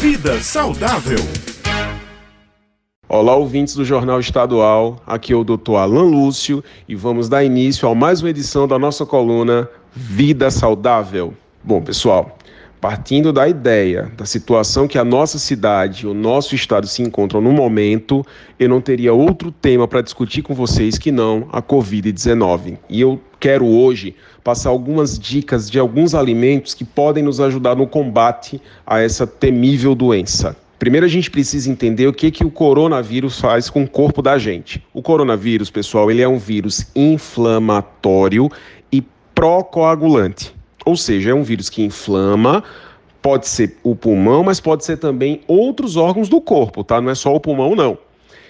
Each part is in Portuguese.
Vida saudável. Olá, ouvintes do Jornal Estadual. Aqui é o Dr. Alan Lúcio e vamos dar início a mais uma edição da nossa coluna Vida Saudável. Bom, pessoal, partindo da ideia, da situação que a nossa cidade, o nosso estado se encontram no momento, eu não teria outro tema para discutir com vocês que não a Covid-19. E eu quero hoje passar algumas dicas de alguns alimentos que podem nos ajudar no combate a essa temível doença. Primeiro a gente precisa entender o que, que o coronavírus faz com o corpo da gente. O coronavírus, pessoal, ele é um vírus inflamatório e procoagulante. Ou seja, é um vírus que inflama, pode ser o pulmão, mas pode ser também outros órgãos do corpo, tá? Não é só o pulmão, não.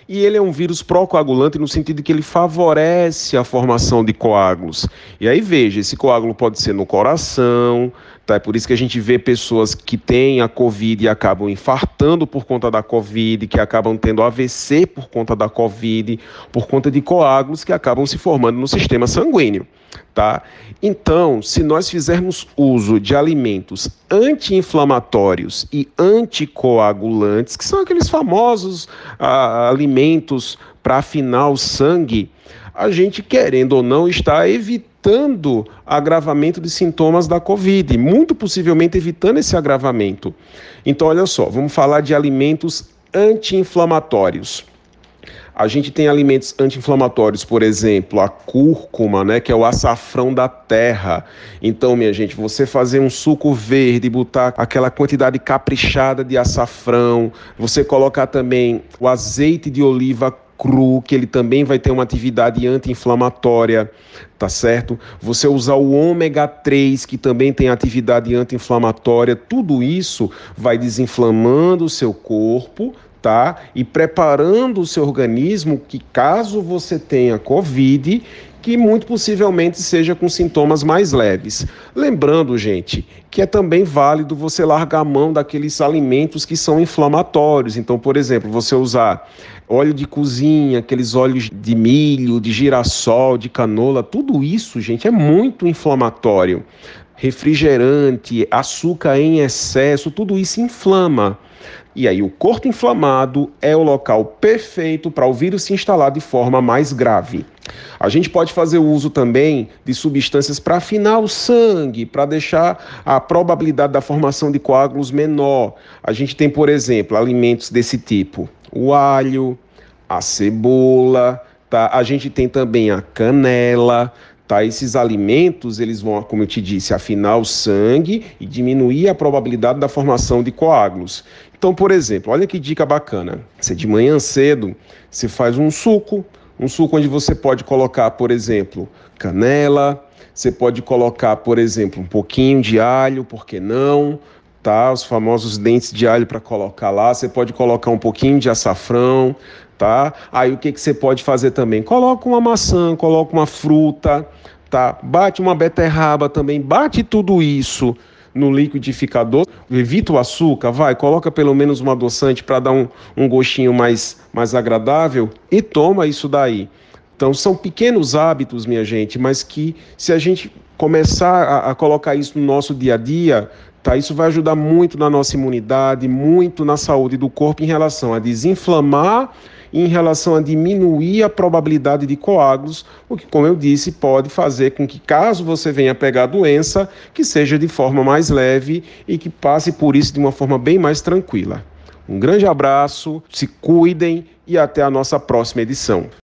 E ele é um vírus procoagulante no sentido que ele favorece a formação de coágulos. E aí veja, esse coágulo pode ser no coração, tá? É por isso que a gente vê pessoas que têm a Covid e acabam infartando por conta da Covid, que acabam tendo AVC por conta da Covid, por conta de coágulos que acabam se formando no sistema sanguíneo. Tá? Então, se nós fizermos uso de alimentos anti-inflamatórios e anticoagulantes, que são aqueles famosos ah, alimentos para afinar o sangue, a gente, querendo ou não, está evitando agravamento de sintomas da Covid, muito possivelmente evitando esse agravamento. Então, olha só, vamos falar de alimentos anti-inflamatórios. A gente tem alimentos anti-inflamatórios, por exemplo, a cúrcuma, né, que é o açafrão da terra. Então, minha gente, você fazer um suco verde, botar aquela quantidade caprichada de açafrão, você colocar também o azeite de oliva cru, que ele também vai ter uma atividade anti-inflamatória, tá certo? Você usar o ômega 3, que também tem atividade anti-inflamatória, tudo isso vai desinflamando o seu corpo, tá? E preparando o seu organismo que caso você tenha COVID, que muito possivelmente seja com sintomas mais leves. Lembrando, gente, que é também válido você largar a mão daqueles alimentos que são inflamatórios. Então, por exemplo, você usar óleo de cozinha, aqueles óleos de milho, de girassol, de canola, tudo isso, gente, é muito inflamatório. Refrigerante, açúcar em excesso, tudo isso inflama. E aí, o corpo inflamado é o local perfeito para o vírus se instalar de forma mais grave. A gente pode fazer uso também de substâncias para afinar o sangue, para deixar a probabilidade da formação de coágulos menor. A gente tem, por exemplo, alimentos desse tipo: o alho, a cebola, tá? A gente tem também a canela, Tá? Esses alimentos, eles vão, como eu te disse, afinar o sangue e diminuir a probabilidade da formação de coágulos. Então, por exemplo, olha que dica bacana. Você de manhã cedo, você faz um suco, um suco onde você pode colocar, por exemplo, canela, você pode colocar, por exemplo, um pouquinho de alho, por que não? Tá? Os famosos dentes de alho para colocar lá. Você pode colocar um pouquinho de açafrão, tá? Aí o que, que você pode fazer também? Coloca uma maçã, coloca uma fruta, tá? Bate uma beterraba também, bate tudo isso no liquidificador, evita o açúcar, vai, coloca pelo menos um adoçante para dar um, um gostinho mais, mais agradável e toma isso daí. Então são pequenos hábitos, minha gente, mas que se a gente começar a, a colocar isso no nosso dia a dia, Tá, isso vai ajudar muito na nossa imunidade, muito na saúde do corpo em relação a desinflamar em relação a diminuir a probabilidade de coágulos, o que, como eu disse, pode fazer com que, caso você venha pegar a doença, que seja de forma mais leve e que passe por isso de uma forma bem mais tranquila. Um grande abraço, se cuidem e até a nossa próxima edição.